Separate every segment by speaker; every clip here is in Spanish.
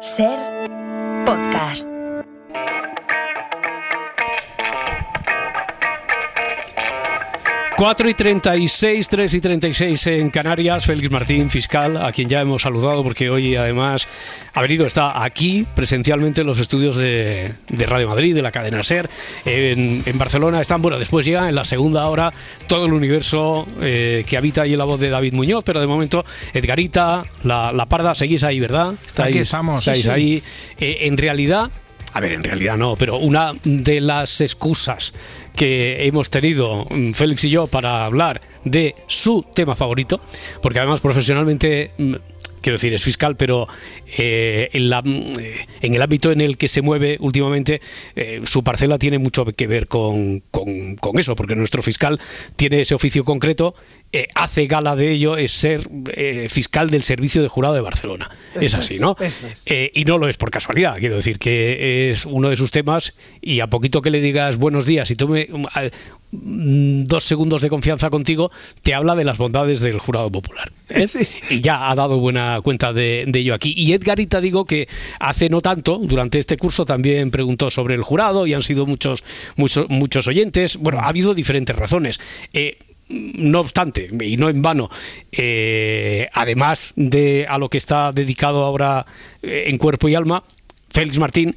Speaker 1: Ser podcast.
Speaker 2: 4 y 36, 3 y 36 en Canarias. Félix Martín, fiscal, a quien ya hemos saludado porque hoy además ha venido, está aquí presencialmente en los estudios de, Radio Madrid, de la cadena SER. En, Barcelona están, bueno, después llega en la segunda hora todo el universo eh, que habita ahí en la voz de David Muñoz, pero de momento Edgarita, la, Parda, seguís ahí, ¿verdad?
Speaker 3: Estáis, aquí estamos.
Speaker 2: Estáis ahí. Eh, en realidad, a ver, en realidad no, pero una de las excusas que hemos tenido mm, Félix y yo para hablar de su tema favorito, porque además profesionalmente mm, quiero decir, es fiscal, pero eh, en, la, en, el ámbito en el que se mueve últimamente, eh, su parcela tiene mucho que ver con, con, eso, porque nuestro fiscal tiene ese oficio concreto, eh, hace gala de ello, es ser fiscal del Servicio de Jurado de Barcelona. es así, ¿no? y no lo es por casualidad, quiero decir, que es uno de sus temas y a poquito que le digas buenos días y tome Mm, dos segundos de confianza contigo, te habla de las bondades del jurado popular. Y ya ha dado buena cuenta de, ello aquí. Y Edgarita digo que hace no tanto, durante este curso también preguntó sobre el jurado y han sido muchos, muchos, muchos oyentes. Bueno, ha habido diferentes razones. Eh, no obstante, y no en vano, eh, además de a lo que está dedicado ahora en cuerpo y alma, Félix Martín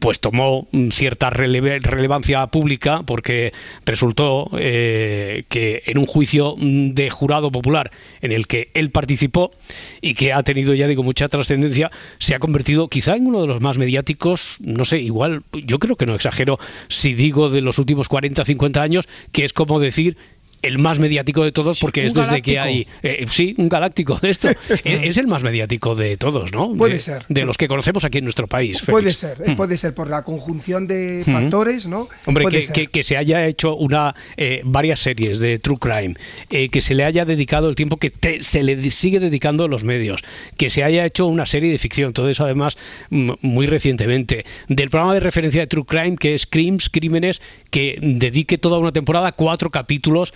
Speaker 2: pues tomó cierta relevancia pública porque resultó eh, que en un juicio de jurado popular en el que él participó y que ha tenido ya digo mucha trascendencia se ha convertido quizá en uno de los más mediáticos no sé igual yo creo que no exagero si digo de los últimos 40 50 años que es como decir el más mediático de todos porque es desde que hay eh, sí un galáctico de esto. Es, el más mediático de todos no
Speaker 3: puede ser.
Speaker 2: de los que conocemos aquí en nuestro país
Speaker 3: puede ser eh, mm. puede ser por la conjunción de mm. factores no
Speaker 2: hombre que, que, se haya hecho una eh, varias series de true crime que se le haya dedicado el tiempo que se le sigue dedicando los medios que se haya hecho una serie de ficción todo eso además muy recientemente del programa de referencia de true crime que es Crimes crímenes que dedique toda una temporada cuatro capítulos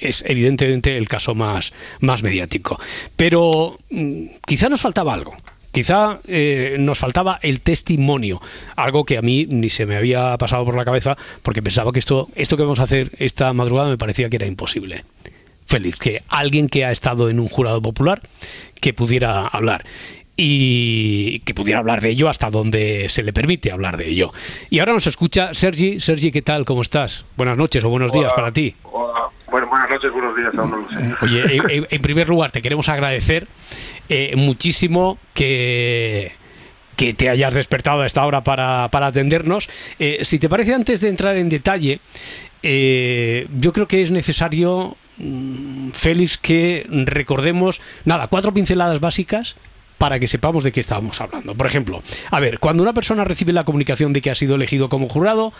Speaker 2: es evidentemente el caso más, más mediático. Pero mm, quizá nos faltaba algo. Quizá eh, nos faltaba el testimonio, algo que a mí ni se me había pasado por la cabeza porque pensaba que esto, esto que vamos a hacer esta madrugada me parecía que era imposible. Feliz, que alguien que ha estado en un jurado popular que pudiera hablar y que pudiera hablar de ello hasta donde se le permite hablar de ello. Y ahora nos escucha Sergi. Sergi, ¿qué tal? ¿Cómo estás? Buenas noches o buenos días para ti.
Speaker 4: Bueno, buenas noches, buenos días, aún sé.
Speaker 2: Oye, en, primer lugar, te queremos agradecer eh, muchísimo que que te hayas despertado a esta hora para, para atendernos. Eh, si te parece, antes de entrar en detalle, eh, yo creo que es necesario, mm, Félix, que recordemos, nada, cuatro pinceladas básicas para que sepamos de qué estábamos hablando. Por ejemplo, a ver, cuando una persona recibe la comunicación de que ha sido elegido como jurado,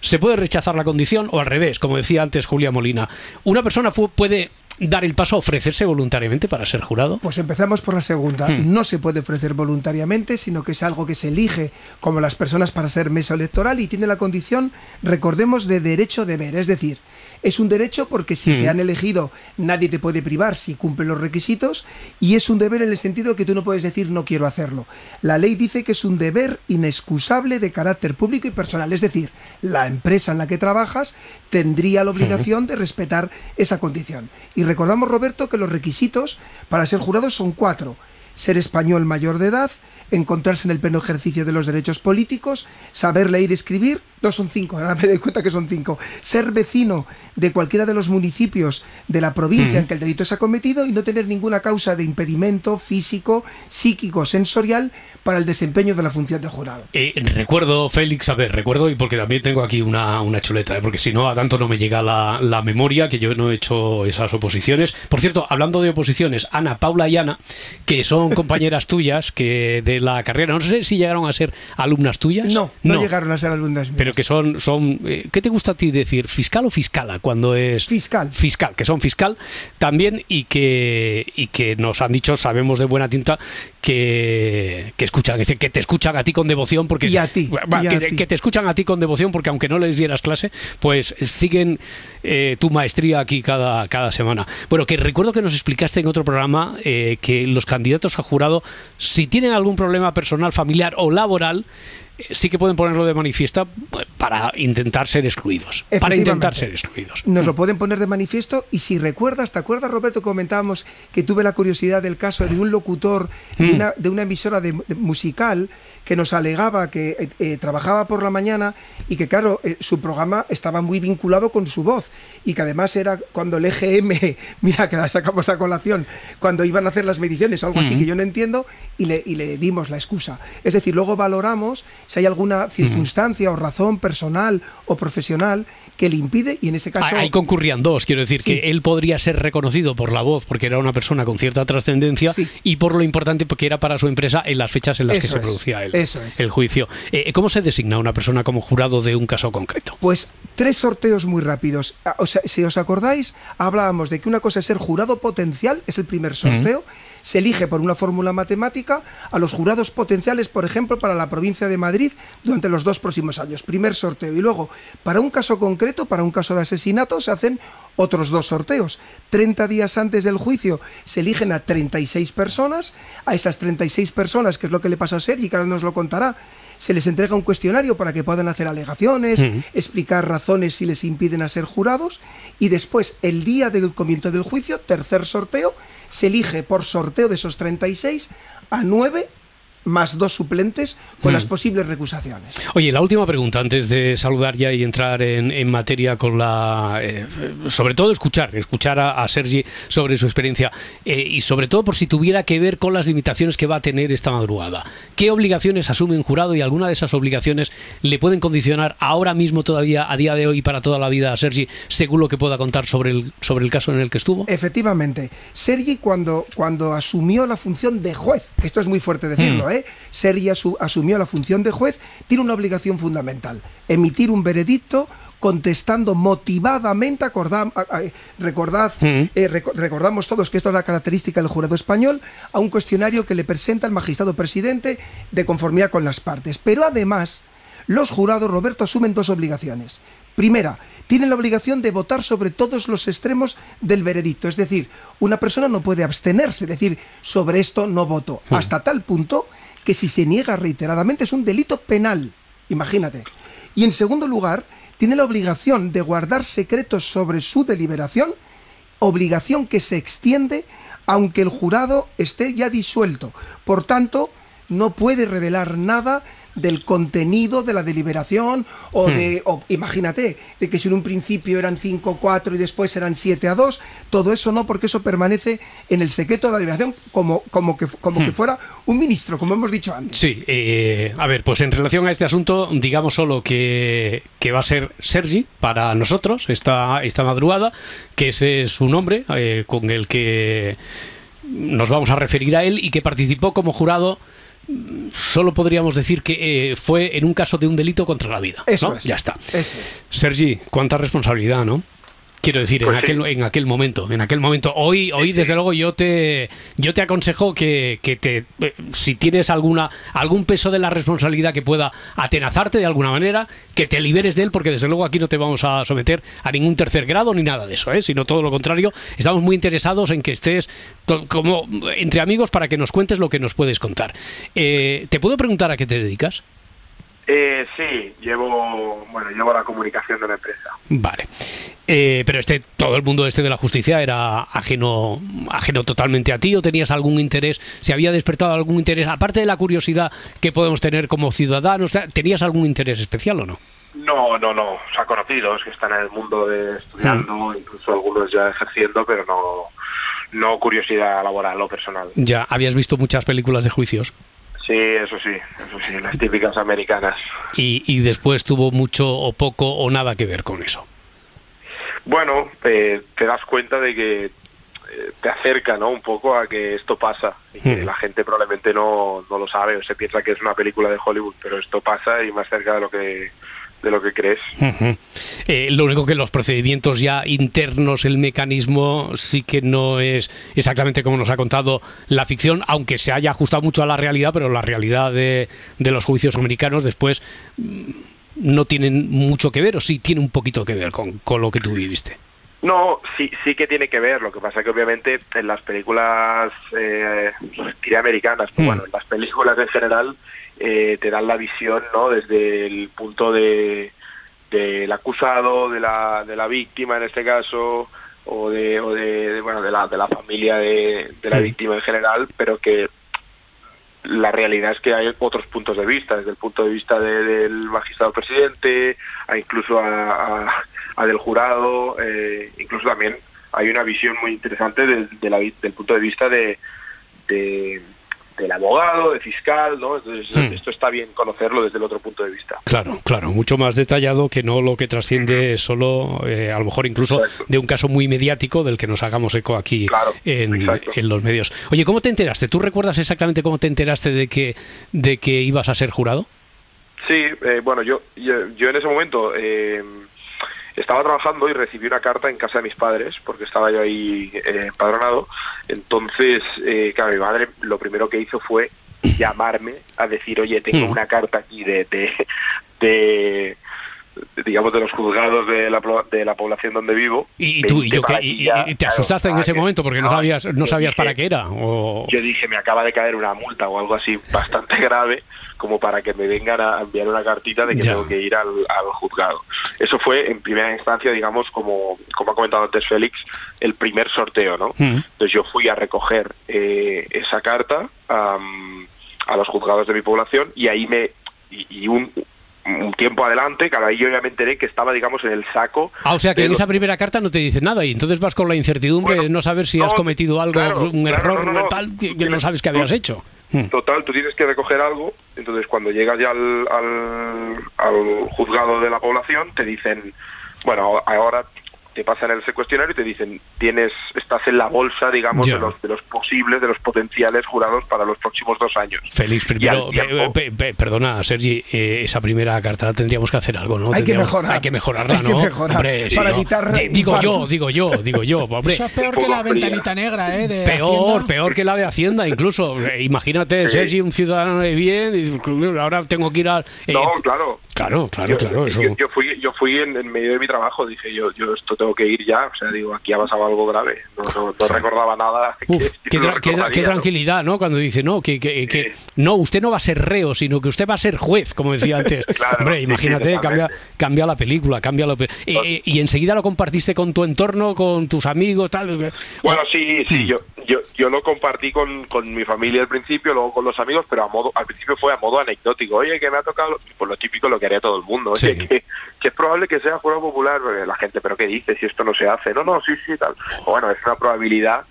Speaker 2: se puede rechazar la condición o al revés, como decía antes Julia Molina. Una persona puede dar el paso a ofrecerse voluntariamente para ser jurado?
Speaker 3: Pues empezamos por la segunda. Hmm. No se puede ofrecer voluntariamente, sino que es algo que se elige como las personas para ser mesa electoral y tiene la condición, recordemos, de derecho de ver. Es decir, es un derecho porque si te han elegido nadie te puede privar si cumple los requisitos y es un deber en el sentido que tú no puedes decir no quiero hacerlo. La ley dice que es un deber inexcusable de carácter público y personal. Es decir, la empresa en la que trabajas tendría la obligación de respetar esa condición. Y recordamos, Roberto, que los requisitos para ser jurado son cuatro. Ser español mayor de edad, encontrarse en el pleno ejercicio de los derechos políticos, saber leer y escribir, no son cinco, ahora me doy cuenta que son cinco, ser vecino de cualquiera de los municipios de la provincia en que el delito se ha cometido y no tener ninguna causa de impedimento físico, psíquico, sensorial para el desempeño de la función de jurado.
Speaker 2: Eh, recuerdo, Félix, a ver, recuerdo, y porque también tengo aquí una, una chuleta, eh, porque si no, a tanto no me llega la, la, memoria, que yo no he hecho esas oposiciones. Por cierto, hablando de oposiciones, Ana, Paula y Ana, que son compañeras tuyas que de la carrera, no sé si llegaron a ser alumnas tuyas.
Speaker 3: No, no, llegaron a ser alumnas mías.
Speaker 2: Pero que son, son eh, ¿qué te gusta a ti decir? ¿Fiscal o fiscala cuando es...?
Speaker 3: Fiscal.
Speaker 2: Fiscal, que son fiscal también y que, y que nos han dicho, sabemos de buena tinta, que, que escuchan, que te escuchan a ti con devoción porque
Speaker 3: y a ti,
Speaker 2: va,
Speaker 3: y a
Speaker 2: que,
Speaker 3: ti.
Speaker 2: que te escuchan a ti con devoción porque aunque no les dieras clase, pues siguen eh, tu maestría aquí cada, cada semana. Bueno, que recuerdo que nos explicaste en otro programa eh, que los candidatos a jurado, si tienen algún problema personal, familiar o laboral, sí que pueden ponerlo de manifiesta para intentar ser excluidos. Para intentar ser excluidos.
Speaker 3: Nos lo pueden poner de manifiesto y si recuerdas, ¿te acuerdas Roberto? Comentábamos que tuve la curiosidad del caso de un locutor de,
Speaker 2: Mm.
Speaker 3: una, de una emisora de, de musical que nos alegaba que eh, eh, trabajaba por la mañana y que claro, eh, su programa estaba muy vinculado con su voz y que además era cuando el EGM, mira que la sacamos a colación, cuando iban a hacer las mediciones o algo así que yo no entiendo y le, y le dimos la excusa. Es decir, luego valoramos si hay alguna circunstancia o razón personal o profesional que le impide y en ese caso...
Speaker 2: Ahí concurrían dos, quiero decir
Speaker 3: Sí.
Speaker 2: que él podría ser reconocido por la voz porque era una persona con cierta trascendencia
Speaker 3: Sí.
Speaker 2: y por lo importante porque era para su empresa en las fechas en las que se producía el,
Speaker 3: eso es.
Speaker 2: el juicio. Eh, ¿Cómo se designa una persona como jurado de un caso concreto?
Speaker 3: Pues tres sorteos muy rápidos. Ah, O sea, si os acordáis, hablábamos de que una cosa es ser jurado potencial, es el primer sorteo. Se elige por una fórmula matemática a los jurados potenciales, por ejemplo, para la provincia de Madrid durante los dos próximos años. Primer sorteo. Y luego, para un caso concreto, para un caso de asesinato, se hacen otros dos sorteos. 30 días antes del juicio se eligen a 36 personas. A esas 36 personas, que es lo que le pasa a Sergi, que ahora nos lo contará, se les entrega un cuestionario para que puedan hacer alegaciones, explicar razones si les impiden a ser jurados y después, el día del comienzo del juicio, tercer sorteo, se elige por sorteo de esos 36 a 9 más dos suplentes con las posibles recusaciones.
Speaker 2: Oye, la última pregunta antes de saludar ya y entrar en, en materia con la... eh, sobre todo escuchar, escuchar a, a Sergi sobre su experiencia eh, y sobre todo por si tuviera que ver con las limitaciones que va a tener esta madrugada. ¿Qué obligaciones asume un jurado y alguna de esas obligaciones le pueden condicionar ahora mismo todavía, a día de hoy, para toda la vida a Sergi, según lo que pueda contar sobre el, sobre el caso en el que estuvo?
Speaker 3: Efectivamente, Sergi cuando, cuando asumió la función de juez, esto es muy fuerte decirlo, ¿eh? Sergi asu- asumió la función de juez, tiene una obligación fundamental, emitir un veredicto contestando motivadamente, acordam- recordad, eh, reco- recordamos todos que esto es la característica del jurado español, a un cuestionario que le presenta el magistrado presidente de conformidad con las partes. Pero además, los jurados, Roberto, asumen dos obligaciones. Primera, tienen la obligación de votar sobre todos los extremos del veredicto. Es decir, una persona no puede abstenerse, decir, sobre esto no voto. Hasta tal punto que si se niega reiteradamente es un delito penal. Imagínate. Y en segundo lugar, tiene la obligación de guardar secretos sobre su deliberación, obligación que se extiende aunque el jurado esté ya disuelto. Por tanto, no puede revelar nada del contenido de la deliberación o de, o, imagínate, de que si en un principio eran 5-4 y después eran 7 a 2, todo eso no, porque eso permanece en el secreto de la deliberación como, como, que, como que fuera un ministro, como hemos dicho antes.
Speaker 2: Sí, eh, a ver, pues en relación a este asunto, digamos solo que, que va a ser Sergi para nosotros esta, esta madrugada, que ese es su nombre eh, con el que nos vamos a referir a él y que participó como jurado. Solo podríamos decir que eh, fue en un caso de un delito contra la vida.
Speaker 3: Eso
Speaker 2: ¿no?
Speaker 3: es.
Speaker 2: Ya está.
Speaker 3: Eso es.
Speaker 2: Sergi, cuánta responsabilidad, ¿no? Quiero decir, en
Speaker 4: Pues sí.
Speaker 2: aquel, en aquel momento, en aquel momento. Hoy, hoy desde luego, yo te, yo te aconsejo que, que te, eh, si tienes alguna, algún peso de la responsabilidad que pueda atenazarte de alguna manera, que te liberes de él, porque desde luego aquí no te vamos a someter a ningún tercer grado ni nada de eso, ¿eh? sino todo lo contrario. Estamos muy interesados en que estés como entre amigos para que nos cuentes lo que nos puedes contar. Eh, ¿Te puedo preguntar a qué te dedicas?
Speaker 4: Eh, sí, llevo, bueno, llevo la comunicación de la empresa.
Speaker 2: Vale. Eh, pero este, todo el mundo este de la justicia era ajeno, ajeno totalmente a ti o tenías algún interés, se había despertado algún interés, aparte de la curiosidad que podemos tener como ciudadanos, ¿tenías algún interés especial o no?
Speaker 4: No, no, no. O sea, conocidos que están en el mundo de estudiando, incluso algunos ya ejerciendo, pero no, no curiosidad laboral o personal.
Speaker 2: Ya habías visto muchas películas de juicios
Speaker 4: Sí, eso sí, eso sí, las típicas americanas.
Speaker 2: y, y después tuvo mucho o poco o nada que ver con eso.
Speaker 4: Bueno, te, te das cuenta de que eh, te acerca, ¿no? Un poco a que esto pasa y que
Speaker 2: Hmm.
Speaker 4: la gente probablemente no, no lo sabe o se piensa que es una película de Hollywood, pero esto pasa y más cerca de lo que de lo que crees.
Speaker 2: Eh, lo único que los procedimientos ya internos, el mecanismo, sí que no es exactamente como nos ha contado la ficción, aunque se haya ajustado mucho a la realidad, pero la realidad de, de los juicios americanos después mm, no tienen mucho que ver, o sí tiene un poquito que ver con, con lo que tú viviste.
Speaker 4: No, sí, sí que tiene que ver. Lo que pasa que obviamente en las películas eh, americanas, pues bueno, en las películas en general eh, te dan la visión, ¿no? Desde el punto de del acusado, de la, de la víctima en este caso, o de, o de, bueno, de la, de la familia de, de la víctima en general, pero que la realidad es que hay otros puntos de vista, desde el punto de vista del magistrado presidente, a incluso a, a, del jurado, eh, incluso también hay una visión muy interesante de, la, del punto de vista de, de del abogado, del fiscal, ¿no? Entonces, hmm. esto está bien conocerlo desde el otro punto de vista.
Speaker 2: Claro, claro, mucho más detallado que no lo que trasciende solo, eh, a lo mejor incluso de un caso muy mediático del que nos hagamos eco aquí en, los medios. Oye, ¿cómo te enteraste? ¿Tú recuerdas exactamente cómo te enteraste de que, de que ibas a ser jurado?
Speaker 4: Sí, eh, bueno, yo, yo, en ese momento... Eh, estaba trabajando y recibí una carta en casa de mis padres, porque estaba yo ahí eh, empadronado. Entonces, eh, claro, mi madre lo primero que hizo fue llamarme a decir, oye, tengo hmm. una carta aquí de, de, digamos, de los juzgados de la, de la población donde vivo.
Speaker 2: ¿Y, tú, y, yo, y, te asustaste en ese momento porque no sabías, no sabías para qué era? O...
Speaker 4: Yo dije, me acaba de caer una multa o algo así bastante grave como para que me vengan a enviar una cartita de que tengo que ir al, juzgado. Eso fue en primera instancia, digamos, como, como ha comentado antes Félix, el primer sorteo, ¿no? Mm. Entonces yo fui a recoger eh, esa carta a los juzgados de mi población y ahí me... y, un, un tiempo adelante, cada ahí yo ya me enteré que estaba, digamos, en el saco.
Speaker 2: Ah, o sea que en esa primera carta no te dice nada y entonces vas con la incertidumbre de no saber si has cometido algo, un error tal, que no sabes que habías hecho.
Speaker 4: Hmm. Total, tú tienes que recoger algo, entonces cuando llegas ya al, al, juzgado de la población te dicen, bueno, ahora te pasan el cuestionario y te dicen tienes estás en la bolsa digamos de los de los posibles de los potenciales jurados para los próximos dos años
Speaker 2: Félix primero perdona Sergi eh, esa primera carta tendríamos que hacer algo no
Speaker 3: hay que mejorar.
Speaker 2: hay que mejorarla no
Speaker 3: hombre, para evitar
Speaker 2: digo yo digo yo digo yo hombre.
Speaker 5: Eso es peor que la ventanita negra eh de
Speaker 2: peor peor que la de Hacienda incluso. Eh, imagínate Sergi un ciudadano de bien y ahora tengo que ir al
Speaker 4: eh, no claro.
Speaker 2: Claro claro claro
Speaker 4: yo, yo, fui yo fui en, en, medio de mi trabajo dije yo yo esto tengo que ir ya. O sea, digo, aquí ha pasado algo grave. No, recordaba nada.
Speaker 2: qué, tranquilidad, ¿no? Cuando dice, no, que, que, no, usted no va a ser reo, sino que usted va a ser juez, como decía antes. Hombre, imagínate, cambia, cambia la película, cambia la y, enseguida lo compartiste con tu entorno, con tus amigos, tal.
Speaker 4: Bueno, sí, sí, mm. yo, yo, yo lo compartí con, con mi familia al principio, luego con los amigos, pero a modo, al principio fue a modo anecdótico. Oye, que me ha tocado, por lo típico lo que haría todo el mundo. Oye, que, que, es probable que sea jurado popular. La gente, ¿pero qué dice si esto no se hace? No, no, sí, sí, tal. Bueno, es una probabilidad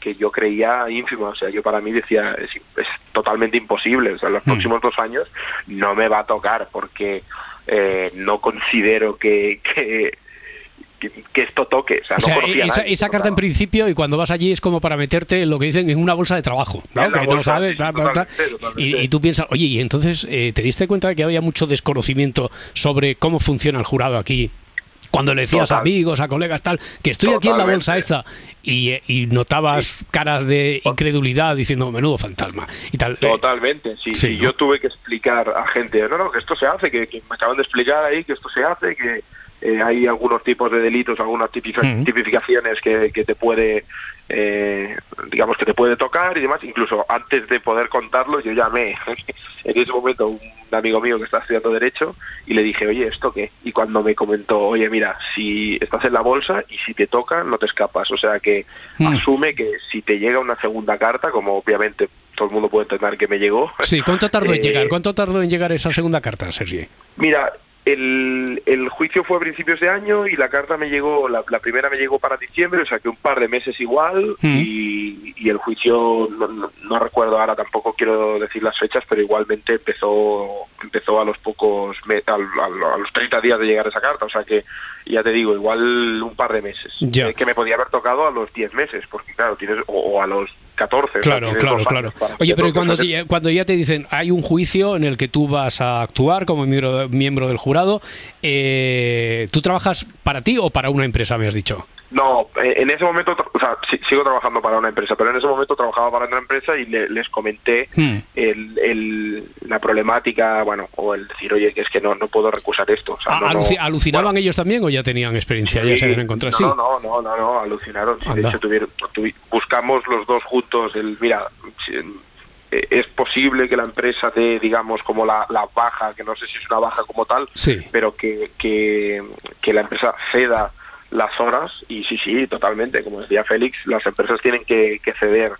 Speaker 4: que yo creía ínfima. O sea, yo para mí decía, es, es totalmente imposible. O sea, en los mm. próximos dos años no me va a tocar porque eh, no considero que, que que, esto toque. O sea,
Speaker 2: esa, carta en principio y cuando vas allí es como para meterte lo que dicen en una bolsa de trabajo, que no sabes, Y, tú piensas, oye, y entonces eh, te diste cuenta de que había mucho desconocimiento sobre cómo funciona el jurado aquí. Cuando le decías a amigos, a colegas, tal, que estoy aquí en la bolsa esta, y, notabas caras de incredulidad diciendo, menudo fantasma, y tal.
Speaker 4: Totalmente, sí. sí yo tuve que explicar a gente, no, no, que esto se hace, que, que me acaban de explicar ahí que esto se hace, que, eh, hay algunos tipos de delitos, algunas tipificaciones que, que te puede, eh, digamos que te puede tocar y demás. Incluso antes de poder contarlo, yo llamé en ese momento a un amigo mío que está estudiando derecho y le dije, oye, ¿esto qué? Y cuando me comentó, oye, mira, si estás en la bolsa y si te toca, no te escapas. O sea que mm. asume que si te llega una segunda carta, como obviamente todo el mundo puede entender que me llegó.
Speaker 2: Sí, ¿cuánto tardó en eh, llegar? ¿Cuánto tardó en llegar esa segunda carta, Sergi?
Speaker 4: Mira, el, el, juicio fue a principios de año y la carta me llegó, la, primera me llegó para diciembre, o sea que un par de meses igual mm. y, y, el juicio no, recuerdo ahora tampoco quiero decir las fechas, pero igualmente empezó empezó a los pocos a, los 30 días de llegar esa carta, o sea que ya te digo, igual un par de meses, eh, que me podía haber tocado a los 10 meses, porque claro, tienes o, a los 14.
Speaker 2: Claro, claro, claro. Oye, pero cuando, cuando ya te dicen hay un juicio en el que tú vas a actuar como miembro, miembro del jurado, eh, ¿tú trabajas para ti o para una empresa, me has dicho?
Speaker 4: No, eh, en ese momento, o sea, sigo trabajando para una empresa, pero en ese momento trabajaba para una empresa y les comenté hmm. el, la problemática, bueno, o el decir, oye, que es que no, no puedo recusar esto.
Speaker 2: ¿Alucinaban ellos también o ya tenían experiencia? ¿Ya se habían encontrado?
Speaker 4: No, no, no, no, no, alucinaron. de hecho, tuvieron, buscamos los dos juntos el, mira, eh, es posible que la empresa dé, digamos, como la, la, baja, que no sé si es una baja como tal, pero que, que, que la empresa ceda las horas y sí, sí, totalmente, como decía Félix, las empresas tienen que, que ceder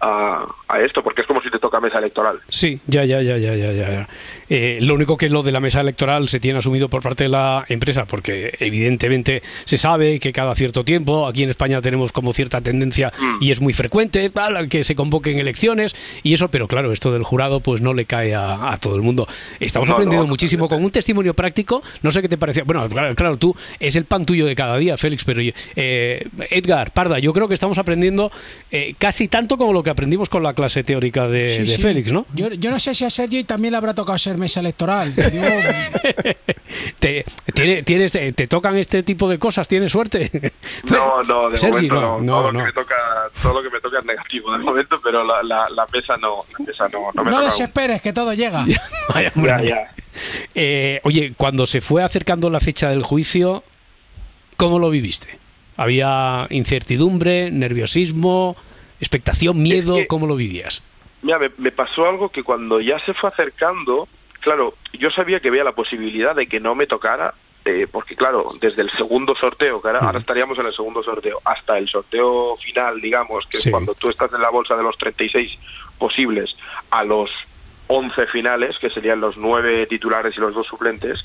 Speaker 4: a, esto, porque es como si te toca mesa electoral.
Speaker 2: Sí, ya, ya, ya, ya, ya, ya. Eh, lo único que lo de la mesa electoral se tiene asumido por parte de la empresa, porque evidentemente se sabe que cada cierto tiempo, aquí en España tenemos como cierta tendencia mm. y es muy frecuente que se convoquen elecciones y eso, pero claro, esto del jurado pues no le cae a, todo el mundo. Estamos aprendiendo muchísimo con un testimonio práctico, no sé qué te parecía, bueno, claro, tú es el pan tuyo de cada día, Félix, pero eh, Edgar, Parda, yo creo que estamos aprendiendo eh, casi tanto como lo que aprendimos con la clase teórica de, Félix, ¿no?
Speaker 5: Yo, no sé si a Sergi también le habrá tocado ser mesa electoral.
Speaker 2: ¿Te, tienes, te tocan este tipo de cosas? ¿Tienes suerte?
Speaker 4: No, no, de momento no. no, todo, Lo que me toca, todo lo que me toca es negativo de momento, pero la, la, mesa no. La mesa no, no,
Speaker 5: no desesperes, que todo llega.
Speaker 4: ya, ya.
Speaker 2: Eh, oye, cuando se fue acercando la fecha del juicio, ¿cómo lo viviste? ¿Había incertidumbre, nerviosismo? Expectación, miedo, ¿cómo lo vivías?
Speaker 4: Mira, me, pasó algo que cuando ya se fue acercando, claro, yo sabía que había la posibilidad de que no me tocara, eh, porque claro, desde el segundo sorteo, que ahora, estaríamos en el segundo sorteo, hasta el sorteo final, digamos, que es cuando tú estás en la bolsa de los 36 posibles a los 11 finales, que serían los 9 titulares y los dos suplentes,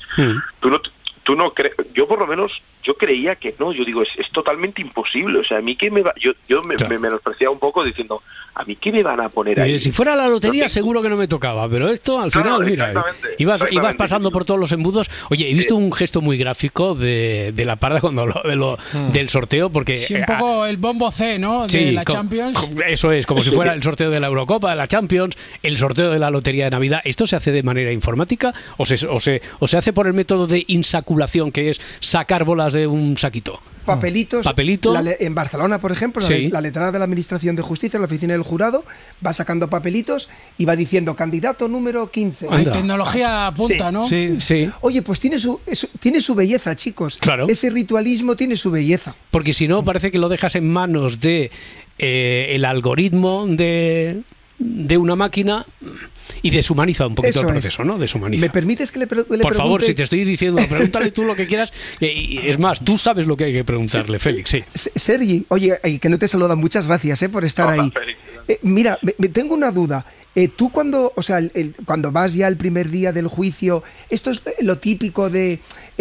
Speaker 4: tú no, tú no crees, yo por lo menos, yo creía que no, yo digo, es, es totalmente imposible, o sea, a mí que me va, yo, yo me, me menospreciaba un poco diciendo, a mí qué me van a poner ahí.
Speaker 2: si fuera la lotería seguro que no me tocaba, pero esto al final, mira, ibas, ibas pasando por todos los embudos. Oye, he visto un gesto muy gráfico de, de la parda cuando habló de lo, mm. del sorteo, porque...
Speaker 5: Sí, un poco el bombo C, ¿no? De la Champions.
Speaker 2: Eso es, como si fuera el sorteo de la Eurocopa, de la Champions, el sorteo de la lotería de Navidad. ¿Esto se hace de manera informática o se, o se, o se hace por el método de insaculación? que es sacar bolas de un saquito.
Speaker 3: Papelitos.
Speaker 2: Papelito.
Speaker 3: en Barcelona, por ejemplo, la, letrada de la Administración de Justicia, la oficina del jurado, va sacando papelitos y va diciendo candidato número 15.
Speaker 5: Hay tecnología punta, ¿no?
Speaker 2: Sí, sí.
Speaker 3: Oye, pues tiene su, tiene su belleza, chicos.
Speaker 2: Claro.
Speaker 3: Ese ritualismo tiene su belleza.
Speaker 2: Porque si no, parece que lo dejas en manos de eh, el algoritmo de, de una máquina y deshumaniza un poquito el proceso, ¿no? Deshumaniza.
Speaker 3: ¿Me permites que le, le
Speaker 2: Por favor, si te estoy diciendo, pregúntale tú lo que quieras. Y, es más, tú sabes lo que hay que preguntarle, Félix, sí.
Speaker 3: Sergi, oye, que no te saludan, muchas gracias eh, por estar ahí. Eh, mira, me, tengo una duda. Eh, tú cuando, o sea, cuando vas ya el primer día del juicio, esto es lo típico de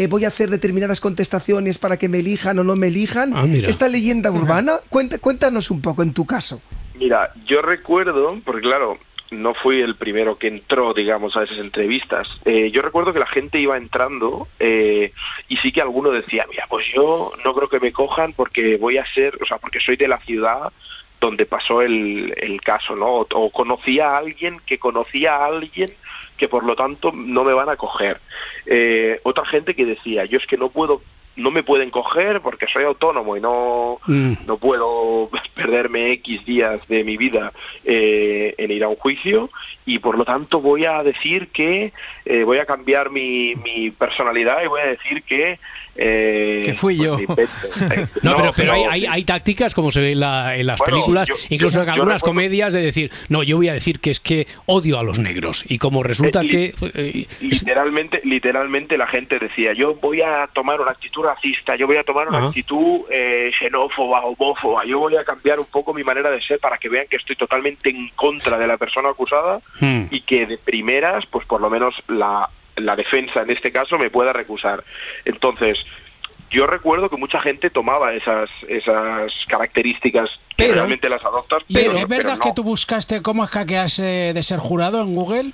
Speaker 3: voy a hacer determinadas contestaciones para que me elijan o no me elijan.
Speaker 2: Ah,
Speaker 3: Esta leyenda urbana, cuéntanos un poco en tu caso.
Speaker 4: Mira, yo recuerdo, porque claro, no fui el primero que entró, digamos, a esas entrevistas. Eh, yo recuerdo que la gente iba entrando eh, y sí que alguno decía, mira, pues yo no creo que me cojan porque voy a ser, o sea, porque soy de la ciudad donde pasó el, caso, ¿no? O, o conocía a alguien que conocía a alguien que por lo tanto no me van a coger. Eh, otra gente que decía, yo es que no puedo no me pueden coger porque soy autónomo y no, mm. no puedo perderme X días de mi vida eh, en ir a un juicio y por lo tanto voy a decir que eh, voy a cambiar mi, mi personalidad y voy a decir que
Speaker 2: eh, que fui yo. Pues, no, pero, pero hay, hay, tácticas, como se ve en, las películas, incluso en algunas comedias, de decir, no, yo voy a decir que es que odio a los negros. Y como resulta que.
Speaker 4: Eh, literalmente, literalmente la gente decía, yo voy a tomar una actitud racista, yo voy a tomar una actitud eh, xenófoba, homófoba, yo voy a cambiar un poco mi manera de ser para que vean que estoy totalmente en contra de la persona acusada hmm. y que de primeras, pues por lo menos la la defensa en este caso me pueda recusar. Entonces, yo recuerdo que mucha gente tomaba esas esas características que realmente las adoptas.
Speaker 5: Pero, ¿es verdad que tú buscaste cómo hackearse de ser jurado en Google?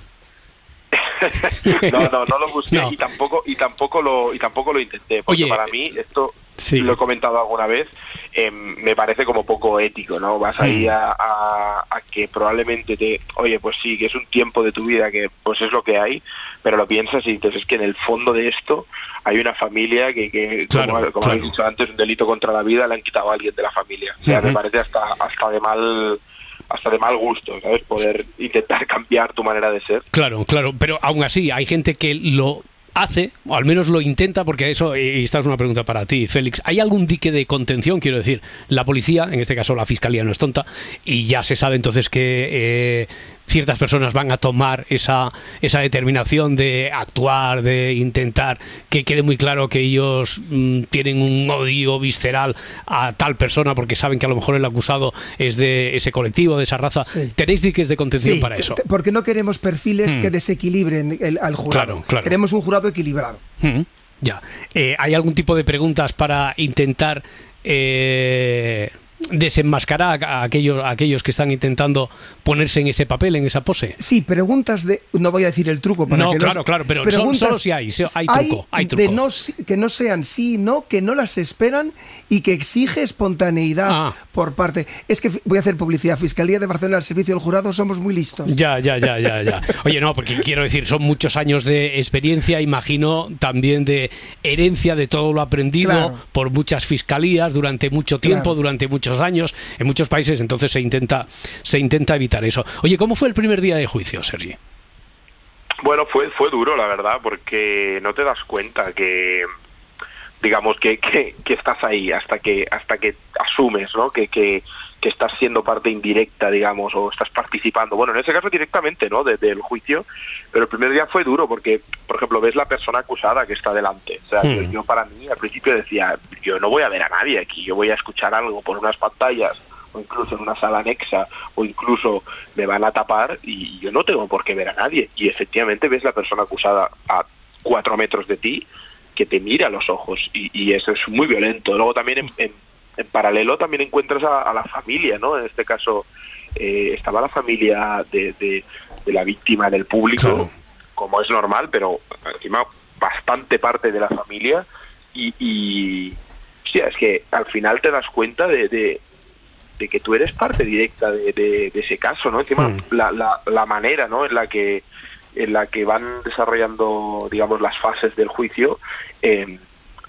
Speaker 4: no, no, no lo busqué y tampoco y tampoco lo y tampoco lo intenté. Porque para mí esto
Speaker 2: Sí.
Speaker 4: lo he comentado alguna vez, eh, me parece como poco ético, ¿no? Vas ahí
Speaker 2: Mm.
Speaker 4: a, a- a que probablemente te, oye, pues sí, que es un tiempo de tu vida que pues es lo que hay, pero lo piensas y dices, es que en el fondo de esto hay una familia que, que
Speaker 2: Claro,
Speaker 4: como, como
Speaker 2: claro.
Speaker 4: habéis dicho antes, un delito contra la vida, le han quitado a alguien de la familia. O sea, me parece hasta, hasta de mal hasta de mal gusto, ¿sabes? Poder intentar cambiar tu manera de ser.
Speaker 2: Claro, claro, pero aún así hay gente que lo hace, o al menos lo intenta, porque eso, y esta es una pregunta para ti, Félix, ¿hay algún dique de contención? Quiero decir, la policía, en este caso la fiscalía no es tonta, y ya se sabe entonces que eh, ciertas personas van a tomar esa, esa determinación de actuar, de intentar que quede muy claro que ellos mm, tienen un odio visceral a tal persona porque saben que a lo mejor el acusado es de ese colectivo, de esa raza.
Speaker 3: Sí.
Speaker 2: ¿Tenéis diques de contención
Speaker 3: Sí,
Speaker 2: para eso?
Speaker 3: porque no queremos perfiles
Speaker 2: Mm.
Speaker 3: que desequilibren el- al jurado.
Speaker 2: Claro, claro.
Speaker 3: Queremos un jurado equilibrado.
Speaker 2: Mm, Ya. Eh, ¿Hay algún tipo de preguntas para intentar eh, desenmascarar a aquellos, a aquellos que están intentando ponerse en ese papel, en esa pose?
Speaker 3: Sí, preguntas de. No voy a decir el truco para
Speaker 2: No,
Speaker 3: que
Speaker 2: claro, claro, pero son- solo si hay, si hay truco, hay
Speaker 3: de
Speaker 2: truco.
Speaker 3: no si- que no sean sí y no, que no las esperan y que exige espontaneidad
Speaker 2: Ah.
Speaker 3: por parte. Es que voy a hacer publicidad. Fiscalía de Barcelona, al servicio del jurado, somos muy listos.
Speaker 2: Ya, ya, ya, ya, ya. Oye, no, porque quiero decir, son muchos años de experiencia, imagino también de herencia de todo lo aprendido
Speaker 3: Claro.
Speaker 2: por muchas fiscalías durante mucho tiempo,
Speaker 3: Claro.
Speaker 2: durante muchos años, en muchos países, entonces se intenta, se intenta evitar eso. Oye, ¿cómo fue el primer día de juicio, Sergi?
Speaker 4: Bueno, fue fue duro, la verdad, porque no te das cuenta que digamos que, que, que estás ahí hasta que hasta que asumes, ¿no? Que, que, que estás siendo parte indirecta, digamos, o estás participando. Bueno, en ese caso directamente, ¿no? De- del juicio, pero el primer día fue duro porque, por ejemplo, ves la persona acusada que está delante. O sea,
Speaker 2: Hmm.
Speaker 4: yo, yo para mí al principio decía, yo no voy a ver a nadie aquí, yo voy a escuchar algo por unas pantallas o incluso en una sala anexa o incluso me van a tapar y yo no tengo por qué ver a nadie. Y efectivamente ves la persona acusada a cuatro metros de ti que te mira a los ojos y, y eso es muy violento. Luego también en, en- en paralelo también encuentras a, a la familia, ¿no? En este caso eh, estaba la familia de, de- de la víctima en el público,
Speaker 2: Claro.
Speaker 4: como es normal, pero encima bastante parte de la familia y, y hostia, es que al final te das cuenta de, de, de que tú eres parte directa de, ese caso, ¿no? Encima
Speaker 2: Mm.
Speaker 4: la, la, la manera, ¿no? En la que en la que van desarrollando, digamos, las fases del juicio, eh,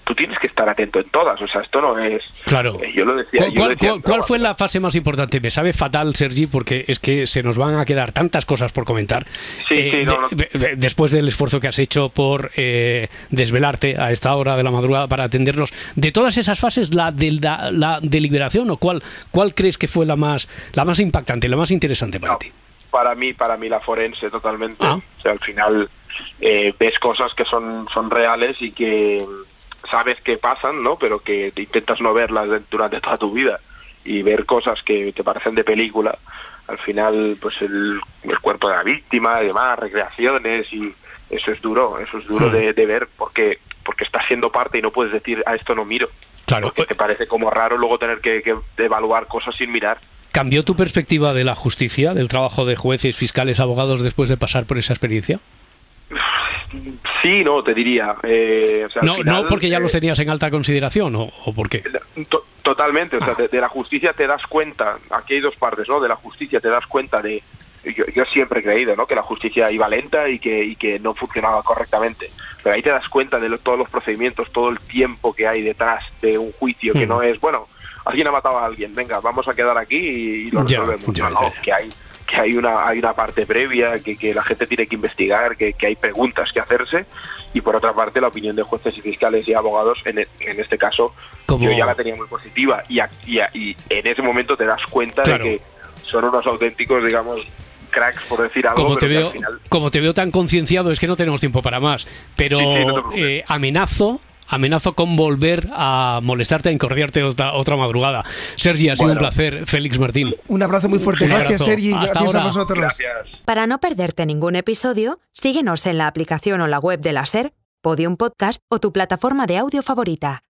Speaker 4: tú tienes que estar atento en todas. O sea, esto no es.
Speaker 2: Claro.
Speaker 4: eh, yo lo decía.
Speaker 2: ¿Cuál,
Speaker 4: yo lo
Speaker 2: cuál-
Speaker 4: decía en
Speaker 2: cuál- cuál
Speaker 4: broma.
Speaker 2: fue la fase más importante? Me sabe fatal, Sergi, porque es que se nos van a quedar tantas cosas por comentar.
Speaker 4: Sí,
Speaker 2: Eh,
Speaker 4: sí, no,
Speaker 2: de-
Speaker 4: no.
Speaker 2: de- de- después del esfuerzo que has hecho por eh, desvelarte a esta hora de la madrugada para atendernos, de todas esas fases, la de la, la deliberación, o cuál, cuál crees que fue la más, la más impactante, la más interesante para
Speaker 4: No,
Speaker 2: ti?
Speaker 4: Para mí, para mí la forense totalmente.
Speaker 2: Ah.
Speaker 4: O sea, al final eh, ves cosas que son, son reales y que sabes que pasan, ¿no? Pero que intentas no verlas durante toda tu vida y ver cosas que te parecen de película. Al final, pues el, el cuerpo de la víctima y demás, recreaciones y eso es duro, eso es duro
Speaker 2: Hmm.
Speaker 4: de, de ver porque porque estás siendo parte y no puedes decir a esto no miro.
Speaker 2: Claro.
Speaker 4: Porque te parece como raro luego tener que, que evaluar cosas sin mirar.
Speaker 2: ¿Cambió tu perspectiva de la justicia, del trabajo de jueces, fiscales, abogados después de pasar por esa experiencia?
Speaker 4: Sí, no, te diría. Eh, o sea,
Speaker 2: No,
Speaker 4: final,
Speaker 2: no porque ya
Speaker 4: eh,
Speaker 2: los tenías en alta consideración, ¿o, o por qué?
Speaker 4: to- totalmente, o sea,
Speaker 2: Ah.
Speaker 4: de, de la justicia te das cuenta, aquí hay dos partes, ¿no? De la justicia te das cuenta de, yo, yo siempre he creído, ¿no? Que la justicia iba lenta y que, y que no funcionaba correctamente, pero ahí te das cuenta de lo- todos los procedimientos, todo el tiempo que hay detrás de un juicio, que
Speaker 2: Hmm.
Speaker 4: no es, bueno, alguien ha matado a alguien, venga, vamos a quedar aquí y, y lo resolvemos.
Speaker 2: ya, ya,
Speaker 4: que hay que hay una hay una parte previa que, que la gente tiene que investigar que, que hay preguntas que hacerse y por otra parte la opinión de jueces y fiscales y abogados en, e- en este caso yo ya la tenía muy positiva y, y, y en ese momento te das cuenta
Speaker 2: Claro.
Speaker 4: de que son unos auténticos digamos cracks por decir algo
Speaker 2: Como te,
Speaker 4: al
Speaker 2: veo,
Speaker 4: final
Speaker 2: como te veo tan concienciado, es que no tenemos tiempo para más. Pero
Speaker 4: Sí, sí, no te preocupes.
Speaker 2: eh, amenazo. Amenazo con volver a molestarte, a incordiarte otra, otra madrugada. Sergi, ha sido un placer. Félix Martín.
Speaker 3: Un abrazo muy fuerte.
Speaker 2: Un
Speaker 3: Gracias. Sergi.
Speaker 2: Hasta
Speaker 3: Gracias a vosotros.
Speaker 4: gracias
Speaker 1: Para no perderte ningún episodio, síguenos en la aplicación o la web de la SER, Podium Podcast o tu plataforma de audio favorita.